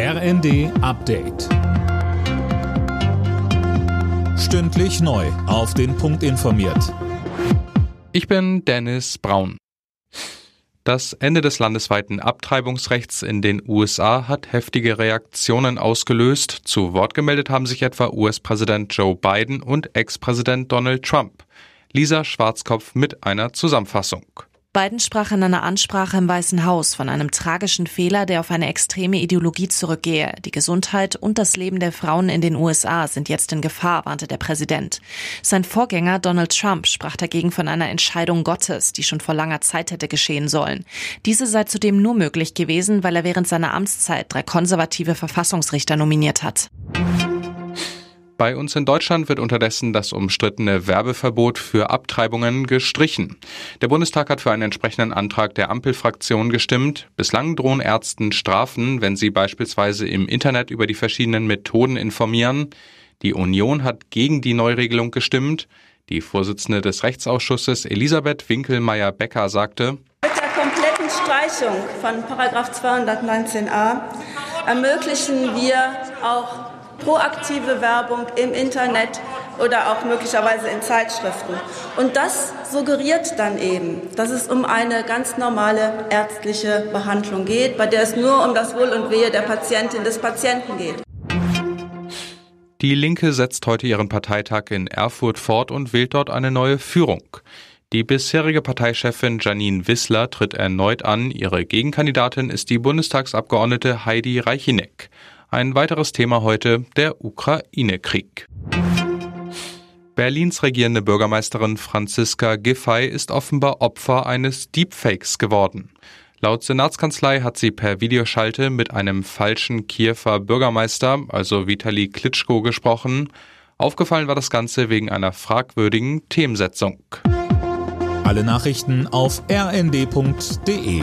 RND Update. Stündlich neu. Auf den Punkt informiert. Ich bin Dennis Braun. Das Ende des landesweiten Abtreibungsrechts in den USA hat heftige Reaktionen ausgelöst. Zu Wort gemeldet haben sich etwa US-Präsident Joe Biden und Ex-Präsident Donald Trump. Lisa Schwarzkopf mit einer Zusammenfassung. Biden sprach in einer Ansprache im Weißen Haus von einem tragischen Fehler, der auf eine extreme Ideologie zurückgehe. Die Gesundheit und das Leben der Frauen in den USA sind jetzt in Gefahr, warnte der Präsident. Sein Vorgänger Donald Trump sprach dagegen von einer Entscheidung Gottes, die schon vor langer Zeit hätte geschehen sollen. Diese sei zudem nur möglich gewesen, weil er während seiner Amtszeit drei konservative Verfassungsrichter nominiert hat. Bei uns in Deutschland wird unterdessen das umstrittene Werbeverbot für Abtreibungen gestrichen. Der Bundestag hat für einen entsprechenden Antrag der Ampelfraktion gestimmt. Bislang drohen Ärzten Strafen, wenn sie beispielsweise im Internet über die verschiedenen Methoden informieren. Die Union hat gegen die Neuregelung gestimmt. Die Vorsitzende des Rechtsausschusses Elisabeth Winkelmeier-Becker sagte, Mit der kompletten Streichung von 219a ermöglichen wir auch proaktive Werbung im Internet oder auch möglicherweise in Zeitschriften. Und das suggeriert dann eben, dass es um eine ganz normale ärztliche Behandlung geht, bei der es nur um das Wohl und Wehe der Patientin, des Patienten geht. Die Linke setzt heute ihren Parteitag in Erfurt fort und wählt dort eine neue Führung. Die bisherige Parteichefin Janine Wissler tritt erneut an. Ihre Gegenkandidatin ist die Bundestagsabgeordnete Heidi Reichineck. Ein weiteres Thema heute der Ukraine-Krieg. Berlins regierende Bürgermeisterin Franziska Giffey ist offenbar Opfer eines Deepfakes geworden. Laut Senatskanzlei hat sie per Videoschalte mit einem falschen Kiewer Bürgermeister, also Vitali Klitschko, gesprochen. Aufgefallen war das Ganze wegen einer fragwürdigen Themensetzung. Alle Nachrichten auf rnd.de